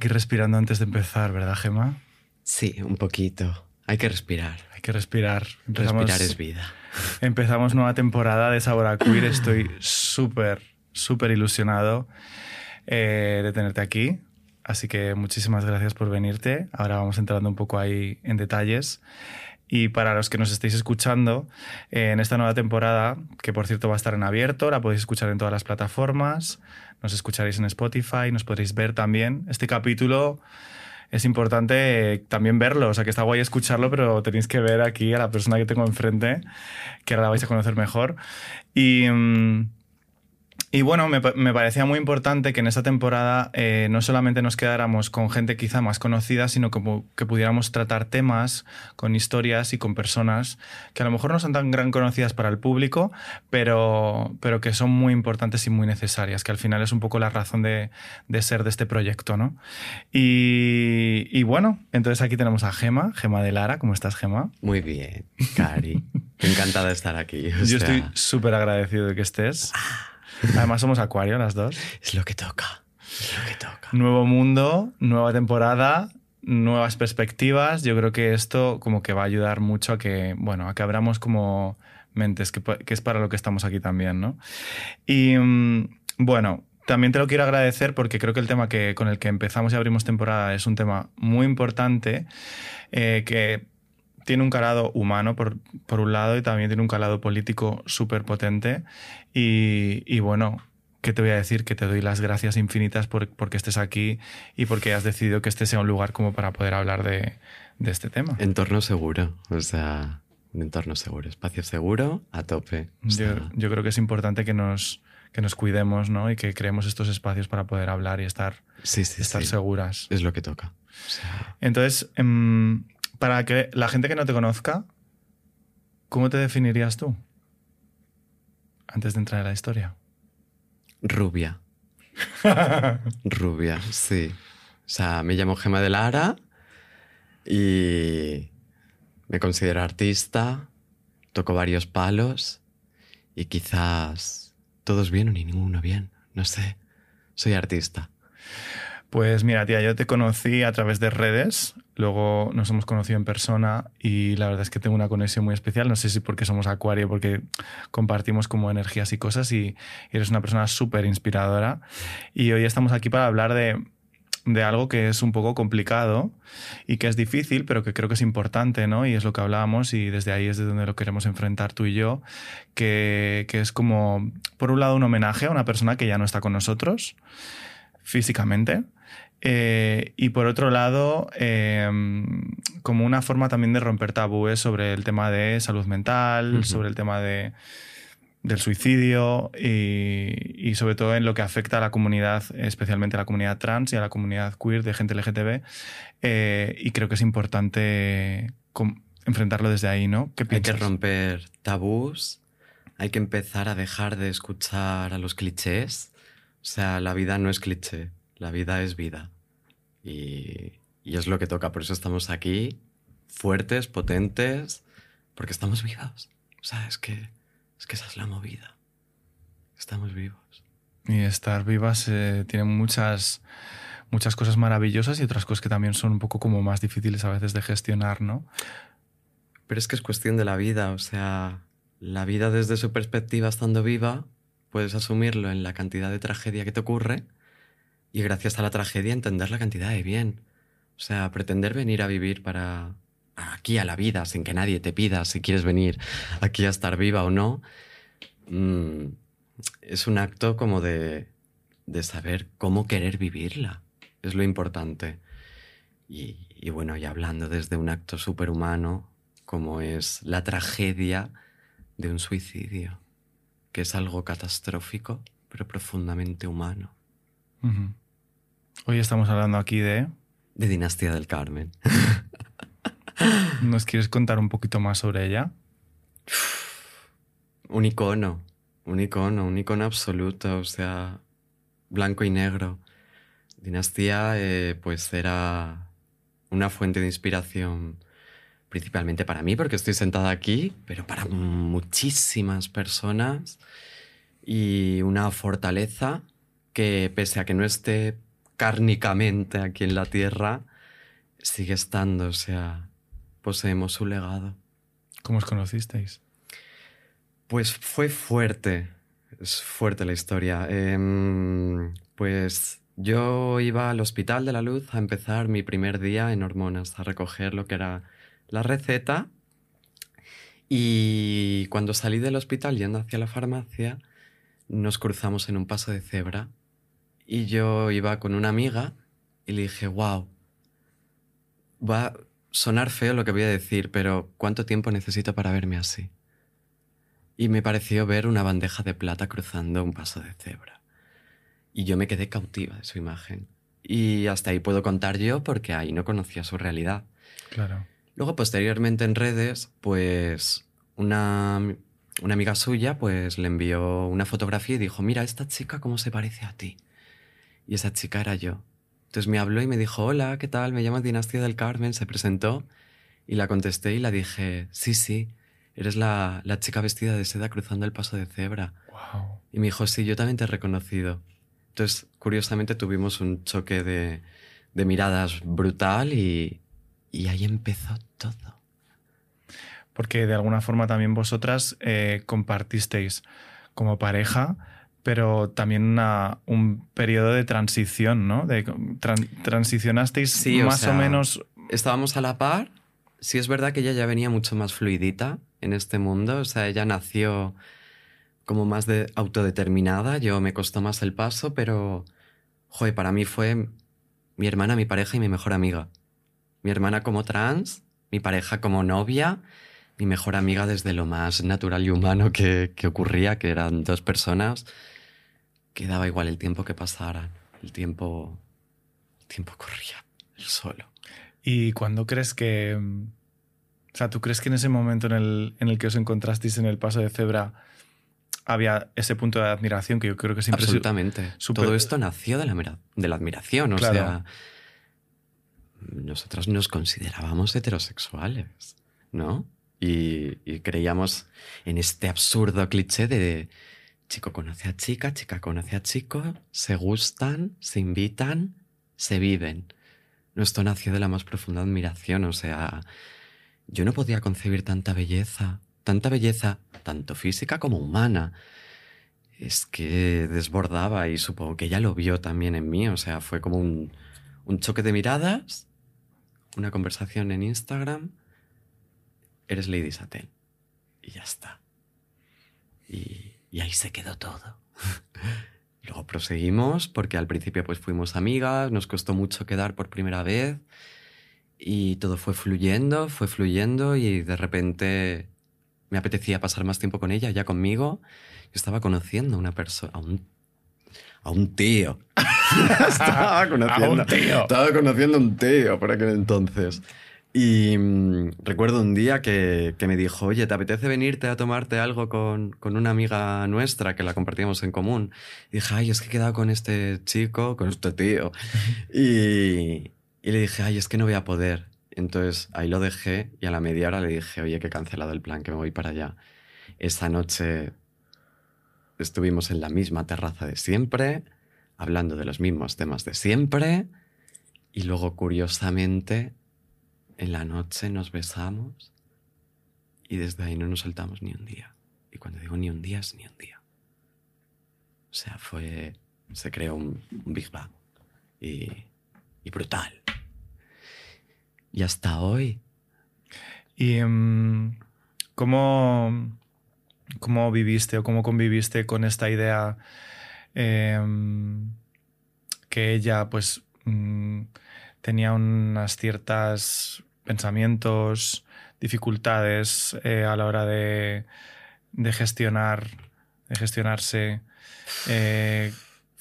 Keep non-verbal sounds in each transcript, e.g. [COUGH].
Aquí respirando antes de empezar, ¿verdad, Gemma? Sí, un poquito. Hay que respirar. Hay que respirar. respirar es vida. [LAUGHS] Empezamos nueva temporada de Sabor a Queer. Estoy súper, súper ilusionado eh, de tenerte aquí. Así que muchísimas gracias por venirte. Ahora vamos entrando un poco ahí en detalles. Y para los que nos estéis escuchando, eh, en esta nueva temporada, que por cierto va a estar en abierto, la podéis escuchar en todas las plataformas, nos escucharéis en Spotify, nos podréis ver también. Este capítulo es importante eh, también verlo, o sea que está guay escucharlo, pero tenéis que ver aquí a la persona que tengo enfrente, que ahora la vais a conocer mejor. Y... Mm, y bueno, me, parecía muy importante que en esta temporada eh, no solamente nos quedáramos con gente quizá más conocida, sino como que pudiéramos tratar temas con historias y con personas que a lo mejor no son tan gran conocidas para el público, pero, pero que son muy importantes y muy necesarias, que al final es un poco la razón de, ser de este proyecto, ¿no? Y, bueno, entonces aquí tenemos a Gema, Gema de Lara. ¿Cómo estás, Gema? Muy bien, Cari. [LAUGHS] Encantada de estar aquí. Yo estoy súper agradecido de que estés. Además somos Acuario las dos. Es lo que toca. Es lo que toca. Nuevo mundo, nueva temporada, nuevas perspectivas. Yo creo que esto como que va a ayudar mucho a que, bueno, a que abramos como mentes, que, es para lo que estamos aquí también, ¿no? Y mm, bueno, también te lo quiero agradecer porque creo que el tema que, con el que empezamos y abrimos temporada es un tema muy importante, eh, que tiene un calado humano por, por, un lado y también tiene un calado político súper potente. Y, y, bueno, ¿qué te voy a decir? Que te doy las gracias infinitas por, porque estés aquí y porque has decidido que este sea un lugar como para poder hablar de, de este tema. Entorno seguro, o sea, un entorno seguro, espacio seguro a tope. yo, yo, creo que es importante que nos, que nos cuidemos ¿no? y que creemos estos espacios para poder hablar y estar, sí, sí, estar seguras. Es lo que toca. Entonces, em, para que la gente que no te conozca, ¿cómo te definirías tú? Antes de entrar en la historia. Rubia. [LAUGHS] Rubia, sí. O sea, me llamo Gema de Lara y me considero artista, toco varios palos y quizás todos bien o ni ninguno bien, no sé. Soy artista. Pues mira, tía, yo te conocí a través de redes, luego nos hemos conocido en persona y la verdad es que tengo una conexión muy especial, no sé si porque somos acuario, porque compartimos como energías y cosas y eres una persona súper inspiradora y hoy estamos aquí para hablar de, de algo que es un poco complicado y que es difícil, pero que creo que es importante, ¿no? Y es lo que hablábamos y desde ahí es de donde lo queremos enfrentar tú y yo, que, que es como, por un lado, un homenaje a una persona que ya no está con nosotros físicamente, eh, y por otro lado, em, como una forma también de romper tabúes sobre el tema de salud mental, sobre el tema de, del suicidio y, sobre todo en lo que afecta a la comunidad, especialmente a la comunidad trans y a la comunidad queer de gente LGTB. Eh, y creo que es importante enfrentarlo desde ahí, ¿no? hay que romper tabús, hay que empezar a dejar de escuchar a los clichés. O sea, la vida no es cliché la vida es vida. Y, es lo que toca. Por eso estamos aquí, fuertes, potentes, porque estamos vivos. O sea, es que, es que esa es la movida. Estamos vivos. Y estar vivas eh, tiene muchas, muchas cosas maravillosas y otras cosas que también son un poco como más difíciles a veces de gestionar, ¿no? Pero es que es cuestión de la vida, o sea, la vida desde su perspectiva estando viva, puedes asumirlo en la cantidad de tragedia que te ocurre y gracias a la tragedia entender la cantidad de bien. O sea, pretender venir a vivir para aquí a la vida sin que nadie te pida si quieres venir aquí a estar viva o no, mm, es un acto como de, de, saber cómo querer vivirla. Es lo importante. Y, y bueno, y hablando desde un acto superhumano como es la tragedia de un suicidio, que es algo catastrófico, pero profundamente humano. Hoy estamos hablando aquí de... De Dinastía del Carmen. ¿Nos quieres contar un poquito más sobre ella? Un icono, un icono, un icono absoluto, o sea, blanco y negro. Dinastía, eh, pues era una fuente de inspiración principalmente para mí, porque estoy sentada aquí, pero para muchísimas personas y una fortaleza que pese a que no esté cárnicamente aquí en la Tierra, sigue estando, o sea, poseemos su legado. ¿Cómo os conocisteis? Pues fue fuerte, es fuerte la historia. Em, pues yo iba al Hospital de la Luz a empezar mi primer día en hormonas, a recoger lo que era la receta. Y cuando salí del hospital yendo hacia la farmacia, nos cruzamos en un paso de cebra. Y yo iba con una amiga y le dije, wow, va a sonar feo lo que voy a decir, pero ¿cuánto tiempo necesito para verme así? Y me pareció ver una bandeja de plata cruzando un paso de cebra. Y yo me quedé cautiva de su imagen. Y hasta ahí puedo contar yo porque ahí no conocía su realidad. Claro. Luego, posteriormente en redes, pues una, una amiga suya pues le envió una fotografía y dijo, mira, esta chica cómo se parece a ti. Y esa chica era yo. Entonces me habló y me dijo, hola, ¿qué tal? Me llamo Dinastía del Carmen, se presentó y la contesté y la dije, sí, sí, eres la, la chica vestida de seda cruzando el paso de cebra. Wow. Y me dijo, sí, yo también te he reconocido. Entonces, curiosamente, tuvimos un choque de, de miradas brutal y, y ahí empezó todo. Porque de alguna forma también vosotras eh, compartisteis como pareja, pero también una- un periodo de transición, ¿no? De, tran- transicionasteis Sí, o más sea, o menos. Estábamos a la par. Sí es verdad que ella ya venía mucho más fluidita en este mundo. O sea, ella nació como más de autodeterminada. Yo me costó más el paso, pero, joder, para mí fue mi hermana, mi pareja y mi mejor amiga. Mi hermana como trans, mi pareja como novia, mi mejor amiga desde lo más natural y humano que, que ocurría, que eran dos personas que daba igual el tiempo que pasaran. El tiempo, el tiempo corría, el solo. ¿Y cuándo crees que.? O sea, ¿tú crees que en ese momento en el, en el que os encontrasteis en el paso de cebra había ese punto de admiración que yo creo que siempre. Absolutamente. Todo esto nació de la, de la admiración. O Claro. sea, nosotros nos considerábamos heterosexuales, ¿no? Y, creíamos en este absurdo cliché de chico conoce a chica, chica conoce a chico, se gustan, se invitan, se viven. Esto nació de la más profunda admiración. O sea, yo no podía concebir tanta belleza, tanta belleza, tanto física como humana es que desbordaba y supongo que ella lo vio también en mí. O sea, fue como un, un choque de miradas, una conversación en Instagram. Eres Lady Satel. Y ya está. Y, ahí se quedó todo. [LAUGHS] Luego proseguimos porque al principio pues fuimos amigas, nos costó mucho quedar por primera vez y todo fue fluyendo, fue fluyendo y de repente me apetecía pasar más tiempo con ella, ya conmigo. Yo estaba conociendo a una persona, a un, a un tío. [LAUGHS] estaba conociendo [LAUGHS] A un tío. Estaba conociendo a un tío por aquel entonces. Y mm, recuerdo un día que, que me dijo, oye, ¿te apetece venirte a tomarte algo con, con una amiga nuestra que la compartíamos en común? Y dije, ay, es que he quedado con este chico, con este tío. y, y le dije, ay, es que no voy a poder. Entonces ahí lo dejé y a la media hora le dije, oye, que he cancelado el plan, que me voy para allá. Esa noche estuvimos en la misma terraza de siempre, hablando de los mismos temas de siempre, y luego, curiosamente, en la noche nos besamos y desde ahí no nos soltamos ni un día. Y cuando digo ni un día, es ni un día. O sea, fue. Se creó un, Big Bang. Y, y brutal. Y hasta hoy. ¿Y mm, cómo, cómo viviste o cómo conviviste con esta idea em, que ella pues mm, tenía unas ciertas pensamientos, dificultades eh, a la hora de, de gestionar, de gestionarse? Eh,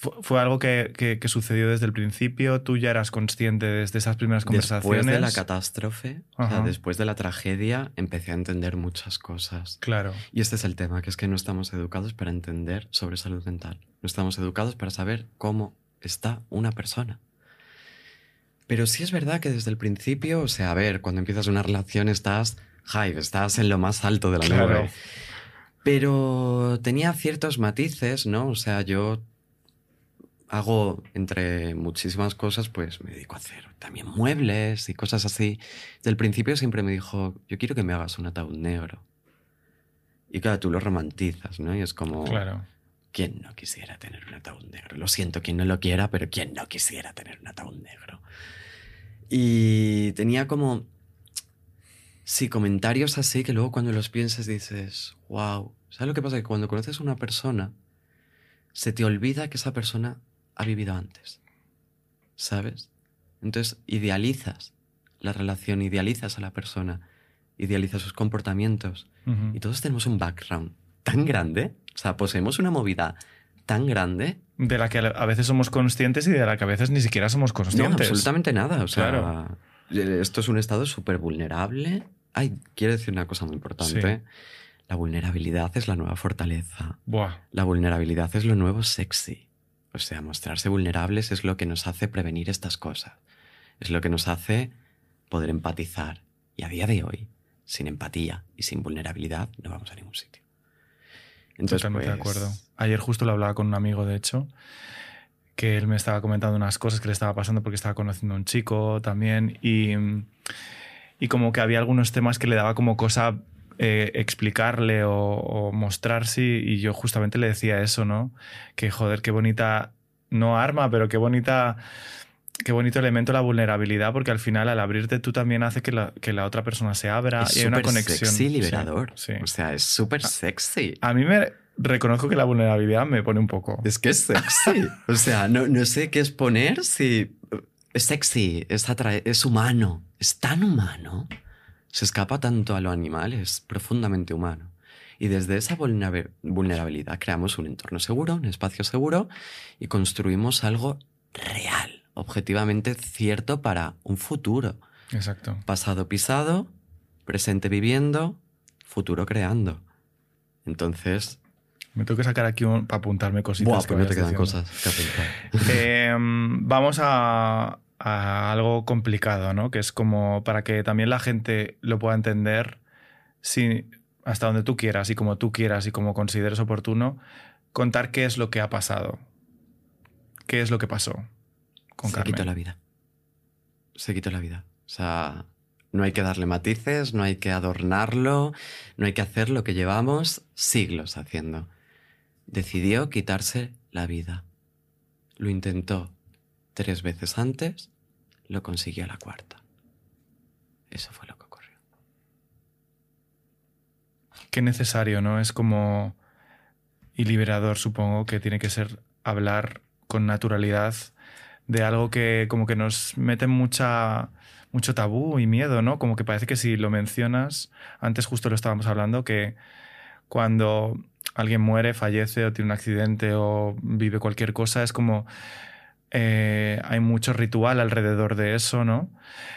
¿Fue, fue algo que, que- que sucedió desde el principio? ¿Tú ya eras consciente desde esas primeras conversaciones? Después de la catástrofe, o sea, después de la tragedia, empecé a entender muchas cosas. Claro, Y este es el tema, que es que no estamos educados para entender sobre salud mental. No estamos educados para saber cómo está una persona. Pero sí es verdad que desde el principio, o sea, a ver, cuando empiezas una relación estás high, estás en lo más alto de la Claro. nube. Pero tenía ciertos matices, ¿no? O sea, yo hago, entre muchísimas cosas, pues me dedico a hacer también muebles y cosas así. Desde el principio siempre me dijo, yo quiero que me hagas un ataúd negro. Y claro, tú lo romantizas, ¿no? Y es como, Claro. ¿quién no quisiera tener un ataúd negro? Lo siento, quien no lo quiera, pero ¿quién no quisiera tener un ataúd negro? Y tenía como, sí, comentarios así que luego cuando los piensas dices, wow. ¿Sabes lo que pasa? Que cuando conoces a una persona, se te olvida que esa persona ha vivido antes. ¿Sabes? Entonces idealizas la relación, idealizas a la persona, idealizas sus comportamientos. Ujú. Y todos tenemos un background tan grande, o sea, poseemos una movida tan grande. De la que a veces somos conscientes y de la que a veces ni siquiera somos No, conscientes. absolutamente nada. O sea, Claro. esto es un estado súper vulnerable. Ay, quiero decir una cosa muy importante. Sí. La vulnerabilidad es la nueva fortaleza. Buah. La vulnerabilidad es lo nuevo sexy. O sea, mostrarse vulnerables es lo que nos hace prevenir estas cosas. Es lo que nos hace poder empatizar. Y a día de hoy, sin empatía y sin vulnerabilidad, no vamos a ningún sitio. Entonces, Totalmente de pues, acuerdo. Ayer justo lo hablaba con un amigo, de hecho, que él me estaba comentando unas cosas que le estaba pasando porque estaba conociendo a un chico también y, y como que había algunos temas que le daba como cosa eh, explicarle o, o mostrarse y yo justamente le decía eso, ¿no? Que joder, qué bonita, no arma, pero qué bonita... Qué bonito elemento la vulnerabilidad, porque al final al abrirte tú también hace que la, que la otra persona se abra Es y hay una conexión. sexy y Sí, liberador. sí. O sea, es súper sexy. A mí me reconozco que la vulnerabilidad me pone un poco. Es que es sexy. o sea, no, no sé qué es poner si... Es sexy, es, es humano, es tan humano. Se escapa tanto a lo animal, es profundamente humano. Y desde esa vulnerabilidad creamos un entorno seguro, un espacio seguro y construimos algo real, objetivamente cierto para un futuro. Exacto. Pasado pisado, presente viviendo, futuro creando. Entonces, Me tengo que sacar aquí para apuntarme cositas. buah, que pues no te vayas quedan diciendo. cosas que. [LAUGHS] Eh, vamos a, a algo complicado, ¿no? Que es como para que también la gente lo pueda entender si, hasta donde tú quieras y como tú quieras y como consideres oportuno, contar qué es lo que ha pasado. ¿Qué es lo que pasó con se Carmen? quitó la vida. Se quitó la vida. O sea, no hay que darle matices, no hay que adornarlo, no hay que hacer lo que llevamos siglos haciendo. Decidió quitarse la vida. Lo intentó tres veces antes, lo consiguió a la cuarta. Eso fue lo que ocurrió. Qué necesario, ¿no? Es como... Y liberador, supongo, que tiene que ser hablar con naturalidad de algo que como que nos mete mucha, mucho tabú y miedo, ¿no? Como que parece que si lo mencionas, antes justo lo estábamos hablando, que cuando alguien muere, fallece o tiene un accidente o vive cualquier cosa, es como... eh, hay mucho ritual alrededor de eso, ¿no?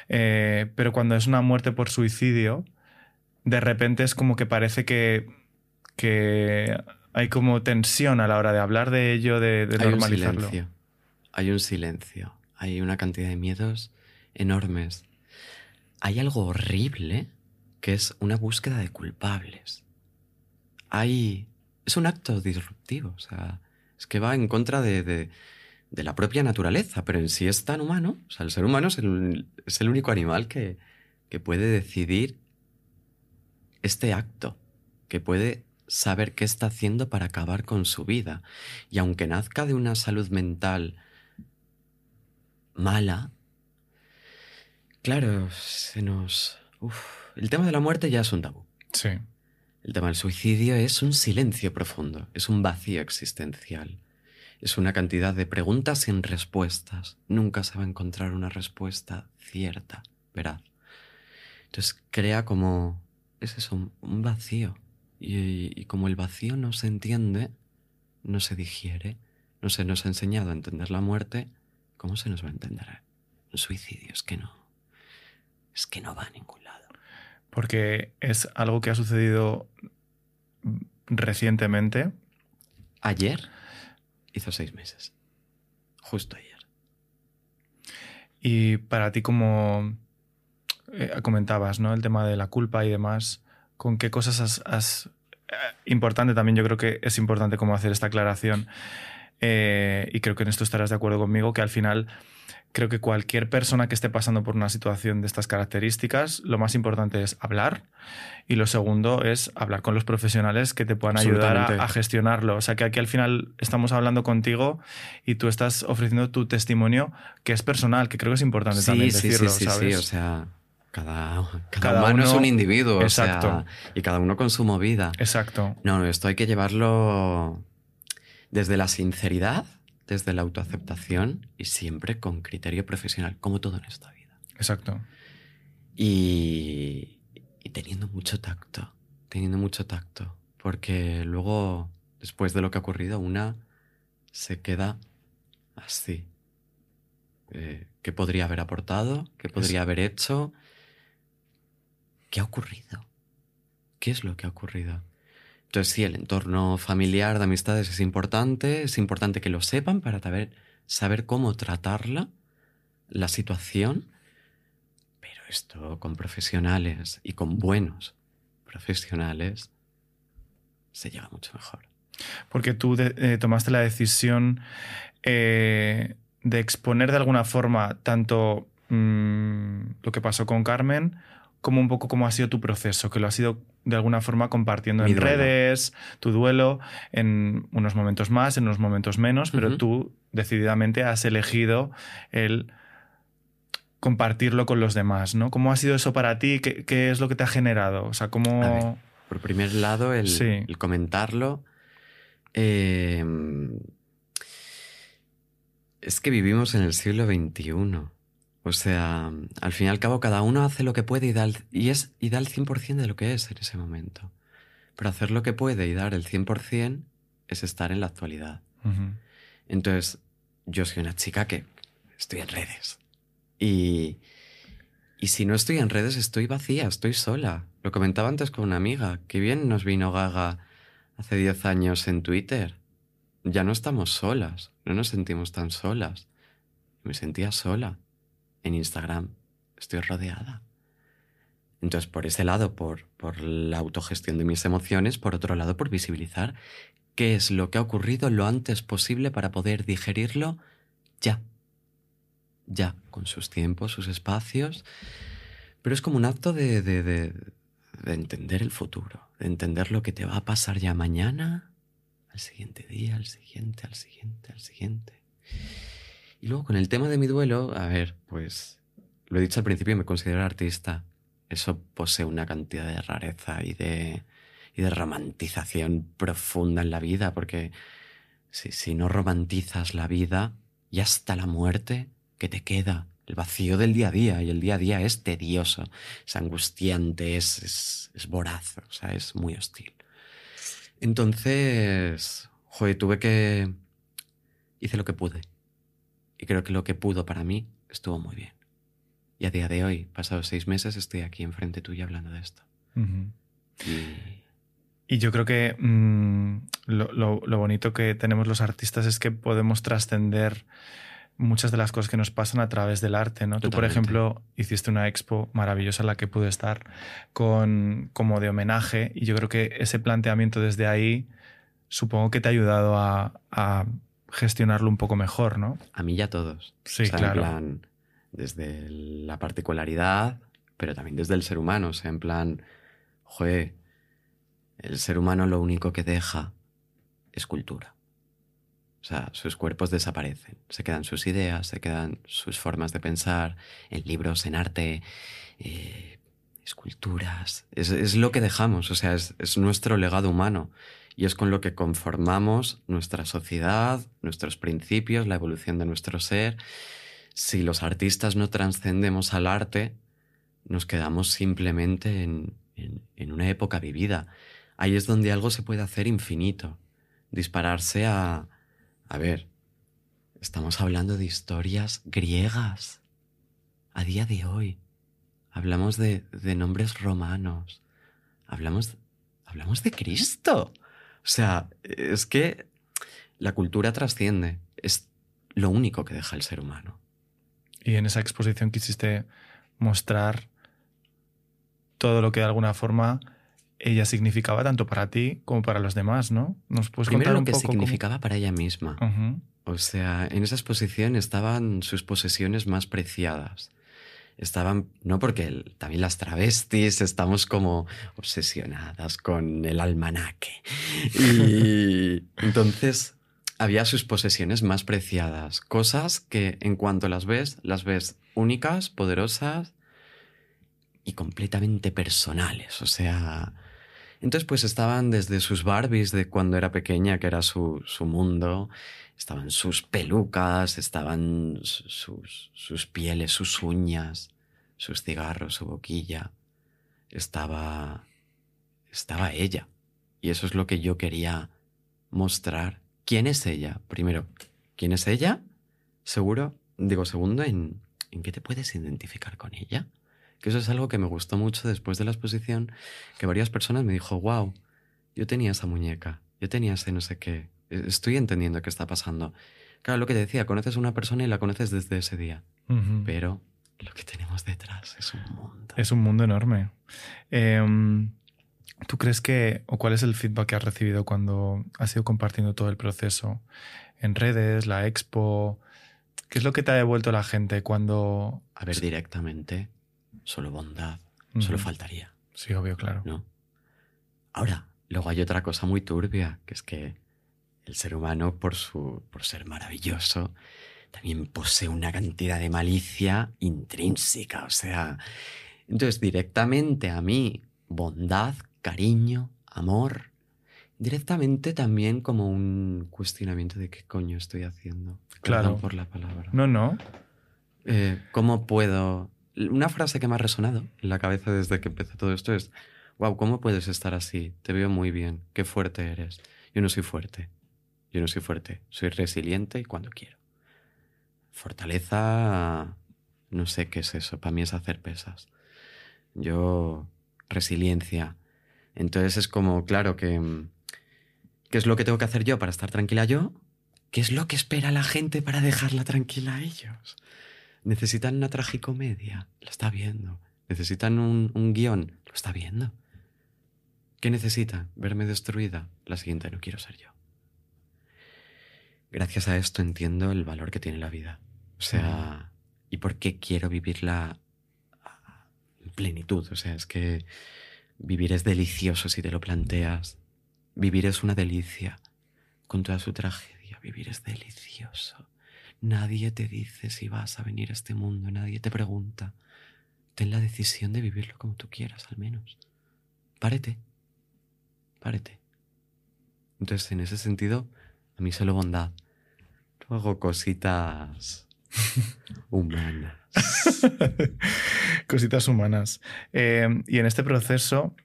Eh, pero cuando es una muerte por suicidio, de repente es como que parece que, que hay como tensión a la hora de hablar de ello, de, de Hay un silencio. Hay un silencio. Hay una cantidad de miedos enormes. Hay algo horrible que es una búsqueda de culpables. Hay. Es un acto disruptivo. O sea, es que va en contra de, de- de la propia naturaleza, pero en sí es tan humano. O sea, el ser humano es el, es el único animal que, que puede decidir este acto, que puede saber qué está haciendo para acabar con su vida. Y aunque nazca de una salud mental mala, claro, se nos... uf, el tema de la muerte ya es un tabú. Sí. El tema del suicidio es un silencio profundo, es un vacío existencial. Es una cantidad de preguntas sin respuestas. Nunca se va a encontrar una respuesta cierta, veraz. Entonces crea como... Es eso, un- vacío. Y, y como el vacío no se entiende, no se digiere, no se nos ha enseñado a entender la muerte, ¿cómo se nos va a entender un suicidio? Es que no. Es que no va a ningún lado. Porque es algo que ha sucedido recientemente. Ayer hizo seis meses. Justo ayer. Y para ti, como eh, comentabas, ¿no? El tema de la culpa y demás, ¿con qué cosas has... eh, importante también, yo creo que es importante como hacer esta aclaración. eh, y creo que en esto estarás de acuerdo conmigo, que al final creo que cualquier persona que esté pasando por una situación de estas características, lo más importante es hablar y lo segundo es hablar con los profesionales que te puedan ayudar a, gestionarlo. O sea, que aquí al final estamos hablando contigo y tú estás ofreciendo tu testimonio que es personal, que creo que es importante también decirlo, sí, sí, ¿sabes? Sí, o sea, cada, cada, humano es un individuo. Exacto. y cada uno con su movida. Exacto. No, esto hay que llevarlo desde la sinceridad desde la autoaceptación y siempre con criterio profesional, como todo en esta vida. Exacto. Y, teniendo mucho tacto, teniendo mucho tacto, porque luego, después de lo que ha ocurrido, una se queda así. Eh, ¿Qué podría haber aportado? ¿Qué podría haber hecho? ¿Qué ha ocurrido? ¿Qué es lo que ha ocurrido? Entonces sí, el entorno familiar de amistades es importante, es importante que lo sepan para saber, cómo tratarla, la situación, pero esto con profesionales y con buenos profesionales se llega mucho mejor. Porque tú eh, tomaste la decisión eh, de exponer de alguna forma tanto mm, lo que pasó con Carmen como un poco cómo ha sido tu proceso, que lo has ido de alguna forma compartiendo en redes, tu duelo, en unos momentos más, en unos momentos menos, pero tú decididamente has elegido el compartirlo con los demás, ¿no? ¿Cómo ha sido eso para ti? ¿Qué, es lo que te ha generado? O sea, ¿cómo...? por primer lado, el, comentarlo. Eh, es que vivimos en el siglo XXI. O sea, al fin y al cabo cada uno hace lo que puede y da el, y es, y da el 100% de lo que es en ese momento. Pero hacer lo que puede y dar el 100% es estar en la actualidad. Entonces, yo soy una chica que estoy en redes. Y, y si no estoy en redes, estoy vacía, estoy sola. Lo comentaba antes con una amiga, que bien nos vino Gaga hace 10 años en Twitter. Ya no estamos solas, no nos sentimos tan solas. Me sentía sola en Instagram estoy rodeada. Entonces, por ese lado, por, por la autogestión de mis emociones, por otro lado, por visibilizar qué es lo que ha ocurrido lo antes posible para poder digerirlo ya. Ya, con sus tiempos, sus espacios. Pero es como un acto de, de, de, de entender el futuro, de entender lo que te va a pasar ya mañana, al siguiente día, al siguiente, al siguiente, al siguiente. Y luego con el tema de mi duelo, a ver, pues lo he dicho al principio, me considero artista. Eso posee una cantidad de rareza y de, y de romantización profunda en la vida, porque si, si no romantizas la vida y hasta la muerte, ¿qué te queda? El vacío del día a día, y el día a día es tedioso, es angustiante, es, es, es voraz, o sea, es muy hostil. Entonces, joder, tuve que... Hice lo que pude y creo que lo que pudo para mí estuvo muy bien. Y a día de hoy, pasados seis meses, estoy aquí enfrente tuyo hablando de esto. y... yo creo que mm, lo, bonito que tenemos los artistas es que podemos trascender muchas de las cosas que nos pasan a través del arte, ¿no? Tú, por ejemplo, hiciste una expo maravillosa en la que pude estar con, como de homenaje y yo creo que ese planteamiento desde ahí supongo que te ha ayudado a gestionarlo un poco mejor, ¿no? A mí y a todos. Sí, claro. En plan, desde la particularidad, pero también desde el ser humano. O sea, en plan, joder, el ser humano lo único que deja es cultura. O sea, sus cuerpos desaparecen, se quedan sus ideas, se quedan sus formas de pensar, en libros, en arte, eh, esculturas. Es, lo que dejamos, o sea, es, es nuestro legado humano y es con lo que conformamos nuestra sociedad, nuestros principios, la evolución de nuestro ser. Si los artistas no trascendemos al arte, nos quedamos simplemente en, una época vivida. Ahí es donde algo se puede hacer infinito, dispararse a... A ver, estamos hablando de historias griegas a día de hoy. Hablamos de, de nombres romanos. Hablamos, hablamos de Cristo. O sea, es que la cultura trasciende, es lo único que deja el ser humano. Y en esa exposición quisiste mostrar todo lo que de alguna forma ella significaba tanto para ti como para los demás, ¿no? ¿Nos puedes Primero lo que significaba para ella misma. O sea, en esa exposición estaban sus posesiones más preciadas. Estaban, no porque también las travestis estamos como obsesionadas con el almanaque. Y [LAUGHS] entonces había sus posesiones más preciadas, cosas que en cuanto las ves, las ves únicas, poderosas y completamente personales. O sea, entonces pues estaban desde sus Barbies de cuando era pequeña, que era su, su mundo, estaban sus pelucas, estaban sus, sus pieles, sus uñas, sus cigarros, su boquilla. Estaba, estaba ella. Y eso es lo que yo quería mostrar ¿Quién es ella? Primero, ¿quién es ella? Seguro, digo, segundo, ¿en, ¿en qué te puedes identificar con ella? Que eso es algo que me gustó mucho después de la exposición, que varias personas me dijo, wow, yo tenía esa muñeca, yo tenía ese no sé qué, e, estoy entendiendo qué está pasando. Claro, lo que te decía, conoces a una persona y la conoces desde ese día, pero lo que tenemos detrás es un mundo. Es un mundo enorme. Eh, ¿Tú crees que, o cuál es el feedback que has recibido cuando has ido compartiendo todo el proceso en redes, la expo? ¿Qué es lo que te ha devuelto la gente cuando... A ver, directamente, solo bondad, solo faltaría. Sí, obvio, claro. ¿No? Ahora, luego hay otra cosa muy turbia, que es que el ser humano, por, su, por ser maravilloso, también posee una cantidad de malicia intrínseca. O sea, entonces directamente a mí, bondad cariño, amor, directamente también como un cuestionamiento de qué coño estoy haciendo. Claro. por la palabra. No, no. Eh, ¿Cómo puedo...? Una frase que me ha resonado en la cabeza desde que empezó todo esto es, wow, ¿cómo puedes estar así? Te veo muy bien, qué fuerte eres. Yo no soy fuerte, yo no soy fuerte, soy resiliente y cuando quiero. Fortaleza, no sé qué es eso, para mí es hacer pesas. Yo, resiliencia, entonces es como, claro, que... ¿Qué es lo que tengo que hacer yo para estar tranquila yo? ¿Qué es lo que espera la gente para dejarla tranquila a ellos? Necesitan una tragicomedia, lo está viendo. Necesitan un, un guion, lo está viendo. ¿Qué necesitan? ¿Verme destruida? La siguiente no quiero ser yo. Gracias a esto entiendo el valor que tiene la vida. O sea, y por qué quiero vivirla en plenitud. O sea, es que Vivir es delicioso si te lo planteas. Vivir es una delicia. Con toda su tragedia, vivir es delicioso. Nadie te dice si vas a venir a este mundo, nadie te pregunta. Ten la decisión de vivirlo como tú quieras, al menos. Párete. Párete. Entonces, en ese sentido, a mí solo bondad. Luego cositas [LAUGHS] humanas. [LAUGHS] Cositas humanas. Eh, y en este proceso,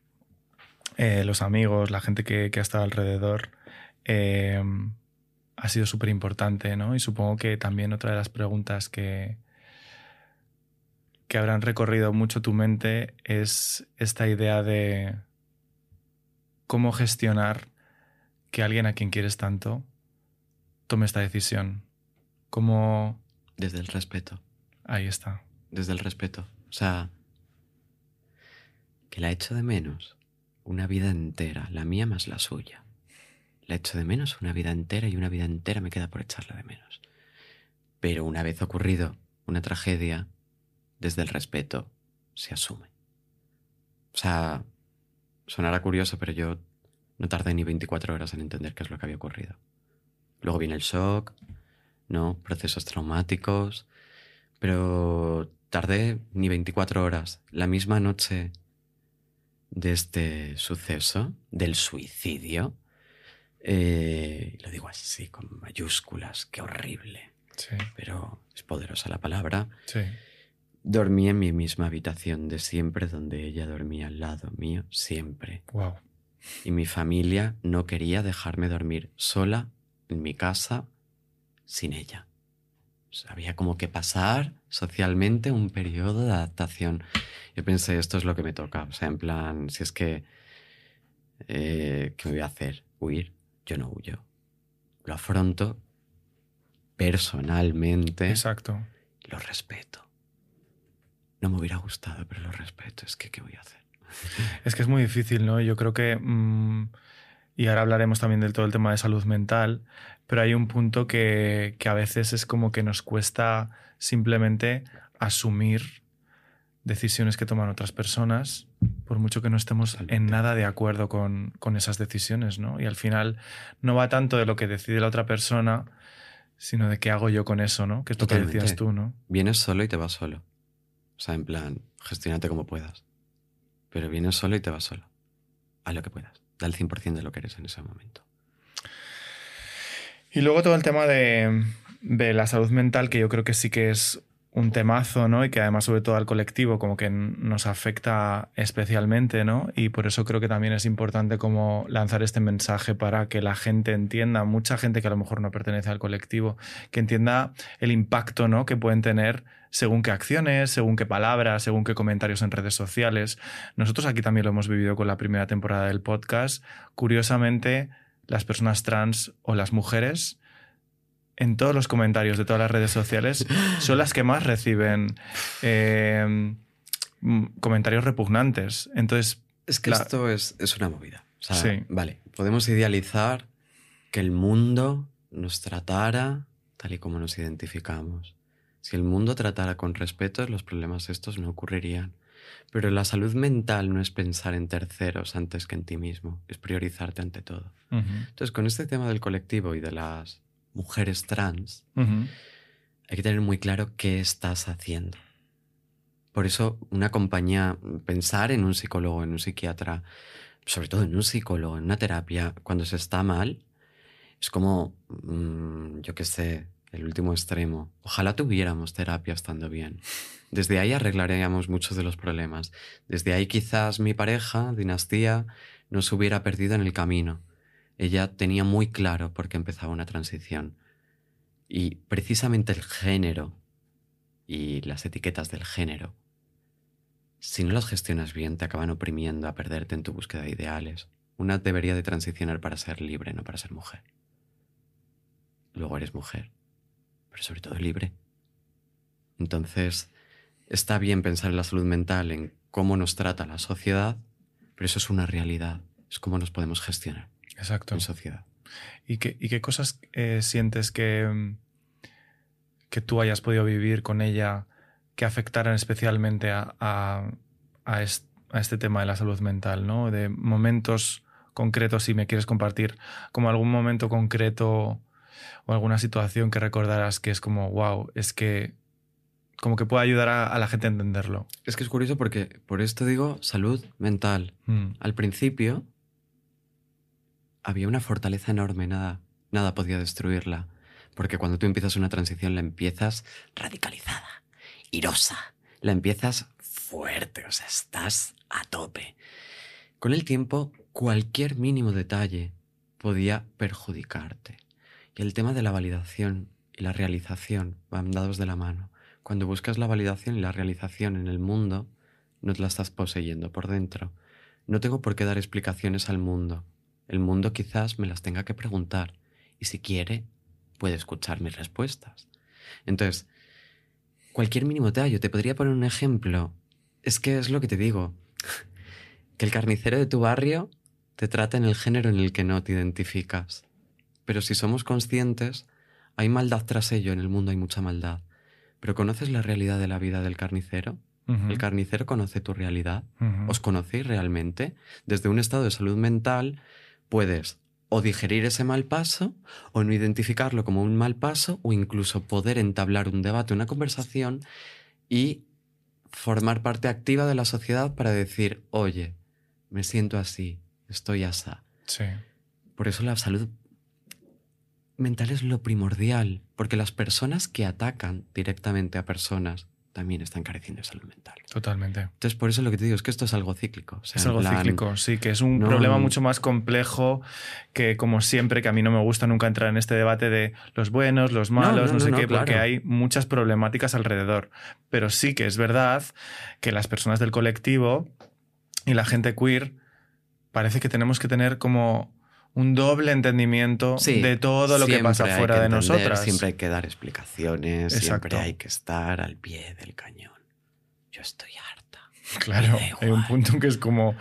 eh, los amigos, la gente que, ha estado alrededor, eh, ha sido súper importante, ¿no? Y supongo que también otra de las preguntas que, que habrán recorrido mucho tu mente es esta idea de cómo gestionar que alguien a quien quieres tanto tome esta decisión. ¿Cómo, desde el respeto. Ahí está. Desde el respeto. O sea, que la echo de menos una vida entera, la mía más la suya. La echo de menos una vida entera y una vida entera me queda por echarla de menos. Pero una vez ocurrido una tragedia, desde el respeto se asume. O sea, sonará curioso, pero yo no tardé ni 24 horas en entender qué es lo que había ocurrido. Luego viene el shock, ¿no? Procesos traumáticos, pero tardé ni 24 horas. La misma noche de este suceso, del suicidio, eh, lo digo así, con mayúsculas, qué horrible, sí. pero es poderosa la palabra. Sí. Dormí en mi misma habitación de siempre, donde ella dormía al lado mío, siempre. Wow. Y mi familia no quería dejarme dormir sola en mi casa sin ella. había como que pasar socialmente un periodo de adaptación. Yo pensé, esto es lo que me toca. O sea, en plan, si es que, eh, ¿qué me voy a hacer? ¿Huir? Yo no huyo. Lo afronto personalmente. Exacto. Lo respeto. No me hubiera gustado, pero lo respeto. Es que, ¿qué voy a hacer? [LAUGHS] Es que es muy difícil, ¿no? Yo creo que, mm, y ahora hablaremos también del todo el tema de salud mental, pero hay un punto que, que a veces es como que nos cuesta simplemente asumir decisiones que toman otras personas, por mucho que no estemos en nada de acuerdo con, con, esas decisiones, ¿no? Y al final no va tanto de lo que decide la otra persona, sino de qué hago yo con eso, ¿no? Que es lo que decías tú, ¿no? Vienes solo y te vas solo. O sea, en plan, gestiónate como puedas. Pero vienes solo y te vas solo. A lo que puedas. Da el 100% de lo que eres en ese momento. Y luego todo el tema de, de la salud mental, que yo creo que sí que es un temazo, ¿no? Y que además, sobre todo al colectivo, como que nos afecta especialmente, ¿no? Y por eso creo que también es importante como lanzar este mensaje para que la gente entienda, mucha gente que a lo mejor no pertenece al colectivo, que entienda el impacto, ¿no? Que pueden tener según qué acciones, según qué palabras, según qué comentarios en redes sociales. Nosotros aquí también lo hemos vivido con la primera temporada del podcast. Curiosamente, las personas trans o las mujeres en todos los comentarios de todas las redes sociales [LAUGHS] son las que más reciben eh, comentarios repugnantes. Entonces. Es que esto es, una movida. sí. Vale, podemos idealizar que el mundo nos tratara tal y como nos identificamos. Si el mundo tratara con respeto, los problemas estos no ocurrirían. Pero la salud mental no es pensar en terceros antes que en ti mismo, es priorizarte ante todo. Entonces, con este tema del colectivo y de las mujeres trans, hay que tener muy claro qué estás haciendo. Por eso una compañía, pensar en un psicólogo, en un psiquiatra, sobre todo en un psicólogo, en una terapia, cuando se está mal, es como, mm, yo qué sé, el último extremo. Ojalá tuviéramos terapia estando bien. Desde ahí arreglaríamos muchos de los problemas. Desde ahí quizás mi pareja, dinastía, no se hubiera perdido en el camino ella tenía muy claro por qué empezaba una transición. Y precisamente el género y las etiquetas del género, si no las gestionas bien, te acaban oprimiendo a perderte en tu búsqueda de ideales. Una debería de transicionar para ser libre, no para ser mujer. Luego eres mujer, pero sobre todo libre. Entonces, está bien pensar en la salud mental, en cómo nos trata la sociedad, pero eso es una realidad, es cómo nos podemos gestionar. Exacto. en sociedad. ¿Y qué, y qué cosas eh, sientes que, que tú hayas podido vivir con ella que afectaran especialmente a, a, a, este tema de la salud mental, ¿no? De momentos concretos, si me quieres compartir, como algún momento concreto o alguna situación que recordaras que es como, wow, es que como que puede ayudar a, la gente a entenderlo. Es que es curioso porque por esto digo salud mental. Mm. Al principio había una fortaleza enorme, nada, nada podía destruirla. Porque cuando tú empiezas una transición la empiezas radicalizada, irosa, la empiezas fuerte, o sea, estás a tope. Con el tiempo, cualquier mínimo detalle podía perjudicarte. Y el tema de la validación y la realización van dados de la mano. Cuando buscas la validación y la realización en el mundo, no te la estás poseyendo por dentro. No tengo por qué dar explicaciones al mundo, el mundo quizás me las tenga que preguntar y si quiere, puede escuchar mis respuestas. Entonces, cualquier mínimo tallo, te podría poner un ejemplo. Es que es lo que te digo, que el carnicero de tu barrio te trata en el género en el que no te identificas. Pero si somos conscientes, hay maldad tras ello, en el mundo hay mucha maldad. Pero ¿conoces la realidad de la vida del carnicero? El carnicero conoce tu realidad. ¿Os conocéis realmente? Desde un estado de salud mental puedes o digerir ese mal paso, o no identificarlo como un mal paso, o incluso poder entablar un debate, una conversación y formar parte activa de la sociedad para decir, oye, me siento así, estoy asá. Sí. Por eso la salud mental es lo primordial, porque las personas que atacan directamente a personas también están careciendo de salud mental. Totalmente. Entonces, por eso lo que te digo es que esto es algo cíclico. es algo cíclico, sí, que es un problema mucho más complejo que, como siempre, que a mí no me gusta nunca entrar en este debate de los buenos, los malos, no, sé qué, porque hay muchas problemáticas alrededor. Pero sí que es verdad que las personas del colectivo y la gente queer parece que tenemos que tener como un doble entendimiento de todo lo que pasa fuera de nosotras. Siempre hay que dar explicaciones, siempre hay que estar al pie del cañón. Yo estoy harta. Claro, hay un punto que es como.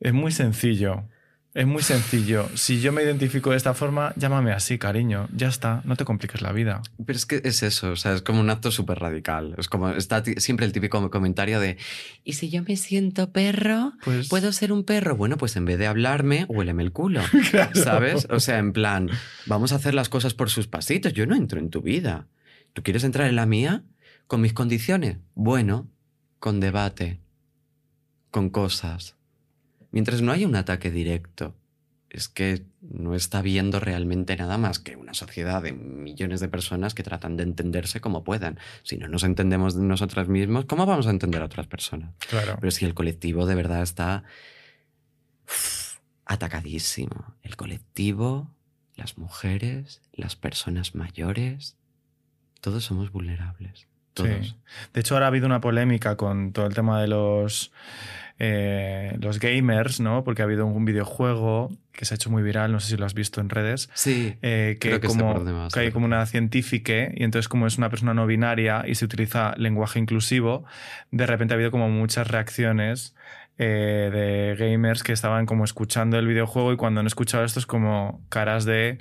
Es muy sencillo. Es muy sencillo. Si yo me identifico de esta forma, llámame así, cariño. Ya está, no te compliques la vida. Pero es que es eso, o sea, es como un acto súper radical. Es como, está siempre el típico comentario de, ¿y si yo me siento perro? Pues- ¿Puedo ser un perro? Bueno, pues en vez de hablarme, huéleme el culo. [LAUGHS] ¿Sabes? O sea, en plan, vamos a hacer las cosas por sus pasitos. Yo no entro en tu vida. ¿Tú quieres entrar en la mía? ¿Con mis condiciones? Bueno, con debate, con cosas. Mientras no haya un ataque directo, es que no está viendo realmente nada más que una sociedad de millones de personas que tratan de entenderse como puedan. Si no nos entendemos de nosotros mismos, ¿cómo vamos a entender a otras personas? Claro. Pero si el colectivo de verdad está atacadísimo. El colectivo, las mujeres, las personas mayores, todos somos vulnerables. Todos. Sí. De hecho, ahora ha habido una polémica con todo el tema de los, eh, los gamers, ¿no? Porque ha habido un videojuego que se ha hecho muy viral, no sé si lo has visto en redes, Sí, eh, que, Creo que sé como, por que hay como una científica y entonces como es una persona no binaria y se utiliza lenguaje inclusivo, de repente ha habido como muchas reacciones eh, de gamers que estaban como escuchando el videojuego y cuando han escuchado esto es como caras de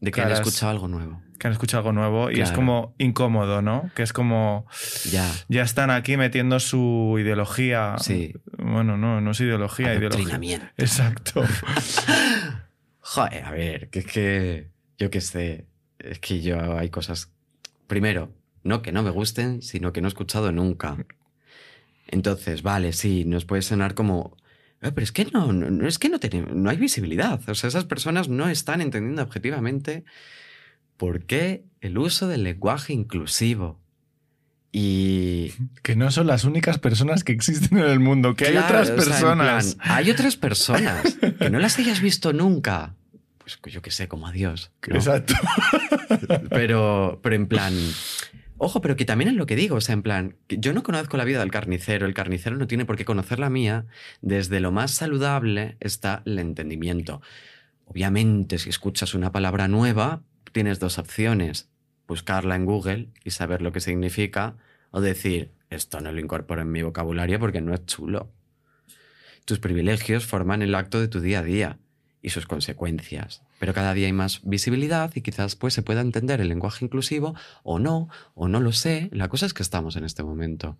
de que han escuchado algo nuevo. que han escuchado algo nuevo y es como incómodo, ¿no? Que es como Ya. ya están aquí metiendo su ideología. Sí. Bueno, no, no es ideología, ideología. Exacto. [LAUGHS] Joder, a ver, que es que yo qué sé, es que yo hay cosas. Primero, no que no me gusten, sino que no he escuchado nunca. Entonces, vale, sí, nos puede sonar como. "Eh, pero es que no, no, es que no tenemos, no hay visibilidad. O sea, esas personas no están entendiendo objetivamente por qué el uso del lenguaje inclusivo. Y [LAUGHS] que no son las únicas personas que existen en el mundo, que hay otras o sea, en personas. plan, hay otras personas [LAUGHS] que no las hayas visto nunca. Pues yo qué sé, como a Dios. ¿no? Exacto. Pero, pero en plan. Ojo, pero que también es lo que digo, o sea, en plan, yo no conozco la vida del carnicero, el carnicero no tiene por qué conocer la mía, desde lo más saludable está el entendimiento. Obviamente, si escuchas una palabra nueva, tienes dos opciones, buscarla en Google y saber lo que significa, o decir, esto no lo incorporo en mi vocabulario porque no es chulo. Tus privilegios forman el acto de tu día a día y sus consecuencias. Pero cada día hay más visibilidad y quizás pues se pueda entender el lenguaje inclusivo o no, o no lo sé. La cosa es que estamos en este momento.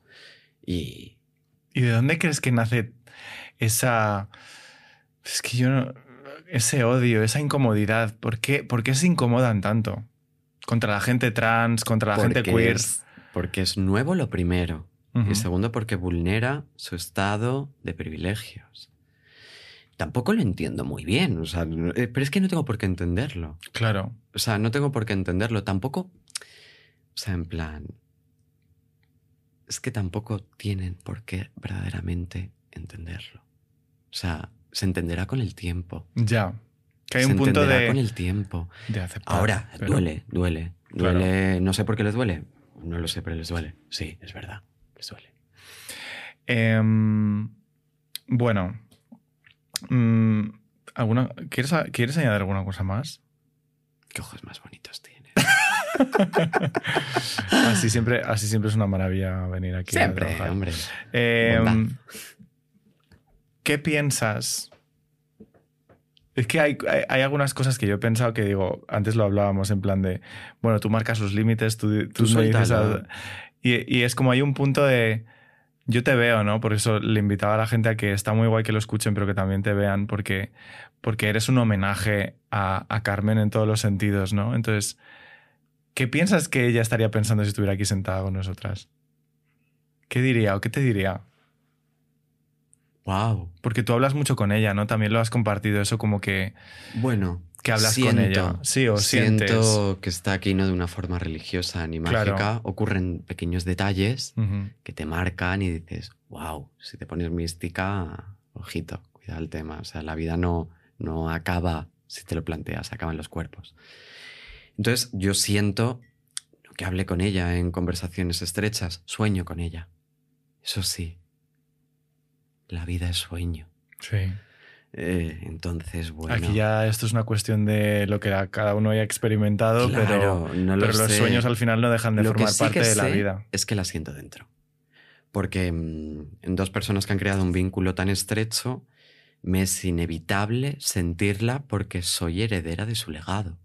Y ¿Y de dónde crees que nace esa. Es que yo no. Ese odio, esa incomodidad. ¿Por qué, por qué se incomodan tanto? Contra la gente trans, contra la gente queer. es, porque es nuevo lo primero. Y segundo, porque vulnera su estado de privilegios. Tampoco lo entiendo muy bien, o sea, eh, pero es que no tengo por qué entenderlo. Claro. O sea, no tengo por qué entenderlo. Tampoco. O sea, en plan. Es que tampoco tienen por qué verdaderamente entenderlo. O sea, se entenderá con el tiempo. Ya. Que hay se un punto entenderá de, con el tiempo. de aceptar. Ahora, pero- duele, duele. Claro. Duele. No sé por qué les duele. No lo sé, pero les duele. Sí, es verdad. Les duele. Em, bueno. Mm, ¿alguna, ¿quieres, ¿Quieres añadir alguna cosa más? Qué ojos más bonitos tienes. [LAUGHS] Así siempre, así siempre es una maravilla venir aquí. a Siempre, trabajar. hombre. Em. ¿Qué piensas? Es que hay, hay- hay algunas cosas que yo he pensado que digo, antes lo hablábamos en plan de, bueno, tú marcas los límites, tú, tú dices y, y es como hay un punto de, yo te veo, ¿no? Por eso le invitaba a la gente a que está muy guay que lo escuchen, pero que también te vean, porque, porque eres un homenaje a, a Carmen en todos los sentidos, ¿no? Entonces, ¿qué piensas que ella estaría pensando si estuviera aquí sentada con nosotras? ¿Qué diría o qué te diría? Wow. Porque tú hablas mucho con ella, ¿no? También lo has compartido, eso como que, Bueno. que hablas con siento, ella. Sí, o siento sientes. que está aquí no de una forma religiosa ni Claro. mágica. Ocurren pequeños detalles que te marcan y dices, wow, si te pones mística, ojito, cuida el tema. O sea, la vida no, no acaba si te lo planteas, acaban los cuerpos. Entonces, yo siento que hablé con ella en conversaciones estrechas, sueño con ella. Eso sí, la vida es sueño. Sí. Eh, entonces, bueno. Aquí ya esto es una cuestión de lo que cada uno haya experimentado, Claro, pero, no lo pero los sueños al final no dejan de Lo formar sí parte de la vida. Es que la siento dentro. Porque mm, en dos personas que han creado un vínculo tan estrecho, me es inevitable sentirla porque soy heredera de su legado.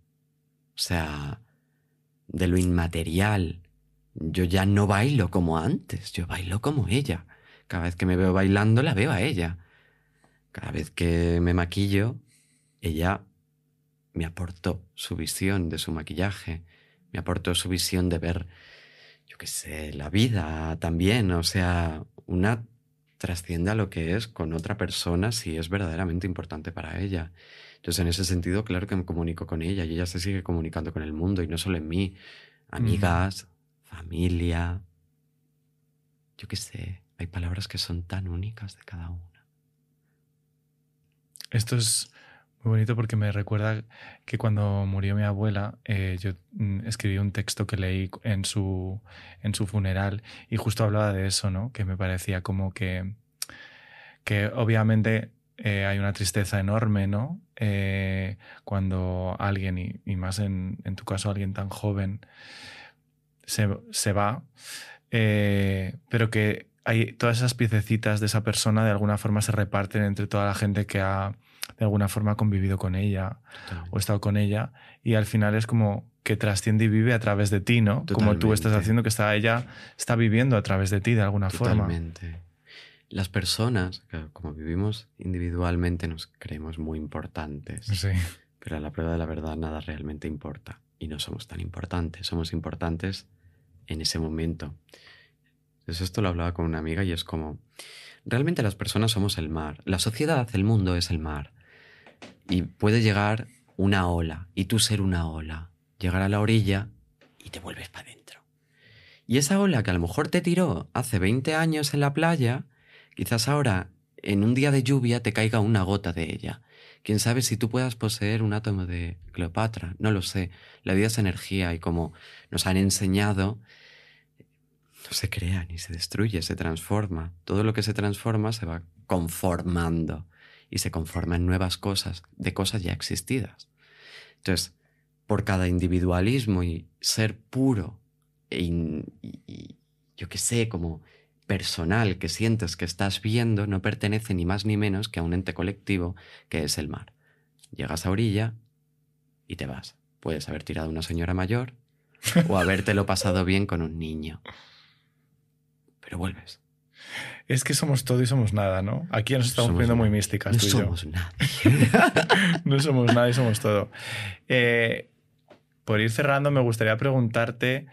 O sea, de lo inmaterial. Yo ya no bailo como antes, yo bailo como ella. Cada vez que me veo bailando, la veo a ella. Cada vez que me maquillo, ella me aportó su visión de su maquillaje, me aportó su visión de ver, yo qué sé, la vida también. O sea, una trasciende a lo que es con otra persona si es verdaderamente importante para ella. Entonces, en ese sentido, claro que me comunico con ella y ella se sigue comunicando con el mundo y no solo en mí. Amigas, familia. Yo qué sé, hay palabras que son tan únicas de cada una. Esto es muy bonito porque me recuerda que cuando murió mi abuela, eh, yo mm, escribí un texto que leí en su, en su funeral y justo hablaba de eso, ¿no? Que me parecía como que, que obviamente eh, hay una tristeza enorme, ¿no? Eh, cuando alguien, y, más en, tu caso alguien tan joven, se, va, pero que hay todas esas piececitas de esa persona de alguna forma se reparten entre toda la gente que ha de alguna forma convivido con ella o estado con ella y al final es como que trasciende y vive a través de ti, ¿no? Como tú estás haciendo que está ella está viviendo a través de ti de alguna Totalmente. forma. Las personas, como vivimos individualmente, nos creemos muy importantes. Sí. Pero a la prueba de la verdad nada realmente importa. Y no somos tan importantes. Somos importantes en ese momento. Entonces esto lo hablaba con una amiga y es como, realmente las personas somos el mar. La sociedad, el mundo es el mar. Y puede llegar una ola y tú ser una ola, llegar a la orilla y te vuelves para adentro. Y esa ola que a lo mejor te tiró hace 20 años en la playa, quizás ahora en un día de lluvia te caiga una gota de ella. Quién sabe si tú puedas poseer un átomo de Cleopatra, no lo sé. La vida es energía y como nos han enseñado, no se crea ni se destruye, se transforma. Todo lo que se transforma se va conformando y se conforma en nuevas cosas, de cosas ya existidas. Entonces, por cada individualismo y ser puro e y, yo qué sé, como personal que sientes que estás viendo, no pertenece ni más ni menos que a un ente colectivo que es el mar. Llegas a orilla y te vas. Puedes haber tirado a una señora mayor o habértelo pasado bien con un niño. Pero vuelves. Es que somos todo y somos nada, ¿no? Aquí nos estamos poniendo muy místicas. No somos nada. [LAUGHS] no somos nada y somos todo. Eh, por ir cerrando, me gustaría preguntarte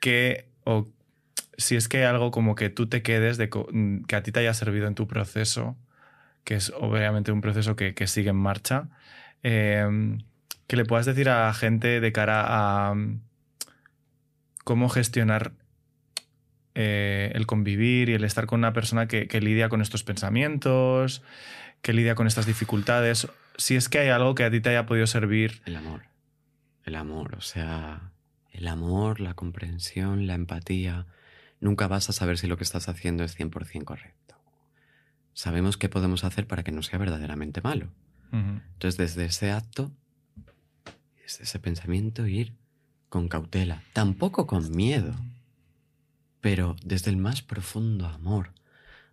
qué o si es que hay algo como que tú te quedes de que a ti te haya servido en tu proceso, que es obviamente un proceso que, sigue en marcha, em, que le puedas decir a la gente de cara a cómo gestionar eh, el convivir y el estar con una persona que, lidia con estos pensamientos, que lidia con estas dificultades. Si es que hay algo que a ti te haya podido servir. El amor. El amor, o sea, el amor, la comprensión, la empatía. Nunca vas a saber si lo que estás haciendo es 100% correcto. Sabemos qué podemos hacer para que no sea verdaderamente malo. Entonces, desde ese acto, desde ese pensamiento, ir con cautela, tampoco con miedo pero desde el más profundo amor,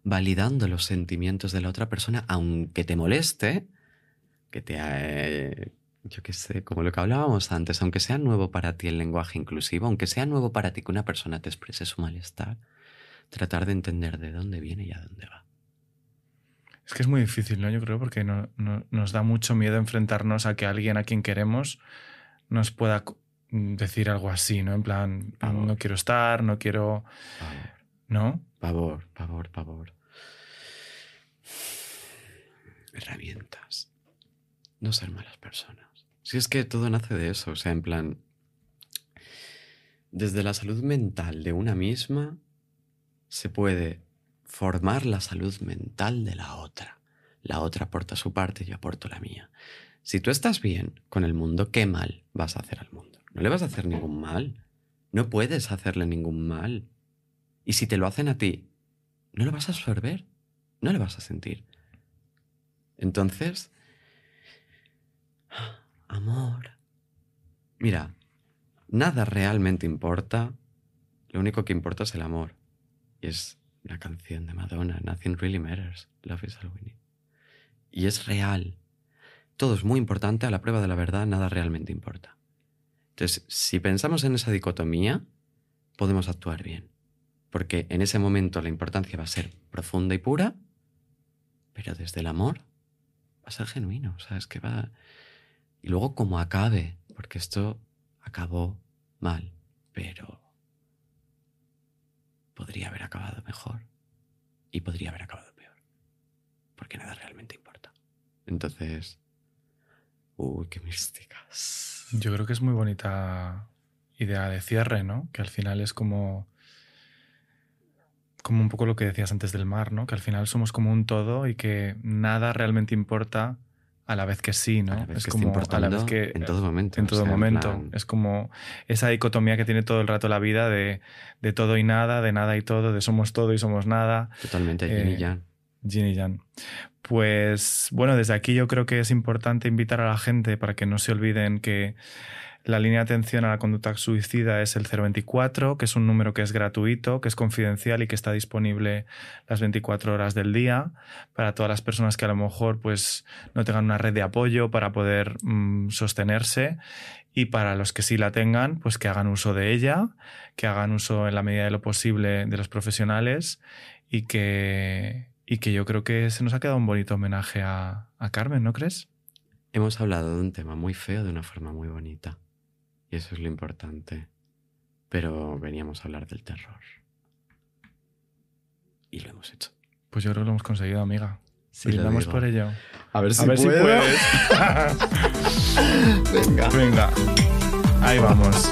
validando los sentimientos de la otra persona, aunque te moleste, que te... Eh, yo qué sé, como lo que hablábamos antes, aunque sea nuevo para ti el lenguaje inclusivo, aunque sea nuevo para ti que una persona te exprese su malestar, tratar de entender de dónde viene y a dónde va. Es que es muy difícil, ¿no? Yo creo, porque nos da mucho miedo enfrentarnos a que alguien a quien queremos nos pueda decir algo así, ¿no? En plan, no quiero estar, no quiero... ¿No? Pavor, pavor, pavor. Herramientas. No ser malas personas. Si es que todo nace de eso, o sea, en plan... Desde la salud mental de una misma se puede formar la salud mental de la otra. La otra aporta su parte, yo aporto la mía. Si tú estás bien con el mundo, ¿qué mal vas a hacer al mundo? No le vas a hacer ningún mal. No puedes hacerle ningún mal. Y si te lo hacen a ti, no lo vas a absorber. No lo vas a sentir. Entonces, amor. Mira, nada realmente importa. Lo único que importa es el amor. Y es una canción de Madonna, Nothing Really Matters, Love is all we need. Y es real. Todo es muy importante, a la prueba de la verdad nada realmente importa. Entonces, si pensamos en esa dicotomía, podemos actuar bien. Porque en ese momento la importancia va a ser profunda y pura, pero desde el amor va a ser genuino, ¿sabes? Que va... Y luego como acabe, porque esto acabó mal, pero podría haber acabado mejor y podría haber acabado peor, porque nada realmente importa. Entonces, uy, qué místicas. Yo creo que es muy bonita idea de cierre, ¿no? Que al final es como como un poco lo que decías antes del mar, ¿no? Que al final somos como un todo y que nada realmente importa a la vez que sí, ¿no? es como a la vez que en todo momento. En todo momento. Es como esa dicotomía que tiene todo el rato la vida de, de, todo y nada, de nada y todo, de somos todo y somos nada. Totalmente, Jin y eh, Jan. Jin y Jan. Pues bueno, desde aquí yo creo que es importante invitar a la gente para que no se olviden que la línea de atención a la conducta suicida es el 024, que es un número que es gratuito, que es confidencial y que está disponible las 24 horas del día para todas las personas que a lo mejor pues, no tengan una red de apoyo para poder mm, sostenerse. Y para los que sí la tengan, pues que hagan uso de ella, que hagan uso en la medida de lo posible de los profesionales y que, y que yo creo que se nos ha quedado un bonito homenaje a, a Carmen, ¿no crees? Hemos hablado de un tema muy feo de una forma muy bonita. Y eso es lo importante. Pero veníamos a hablar del terror. Y lo hemos hecho. Pues yo creo que lo hemos conseguido, amiga. Sí, Brindamos por ello. A ver si, a ver si puedes. [LAUGHS] [LAUGHS] Venga. Venga. Ahí vamos.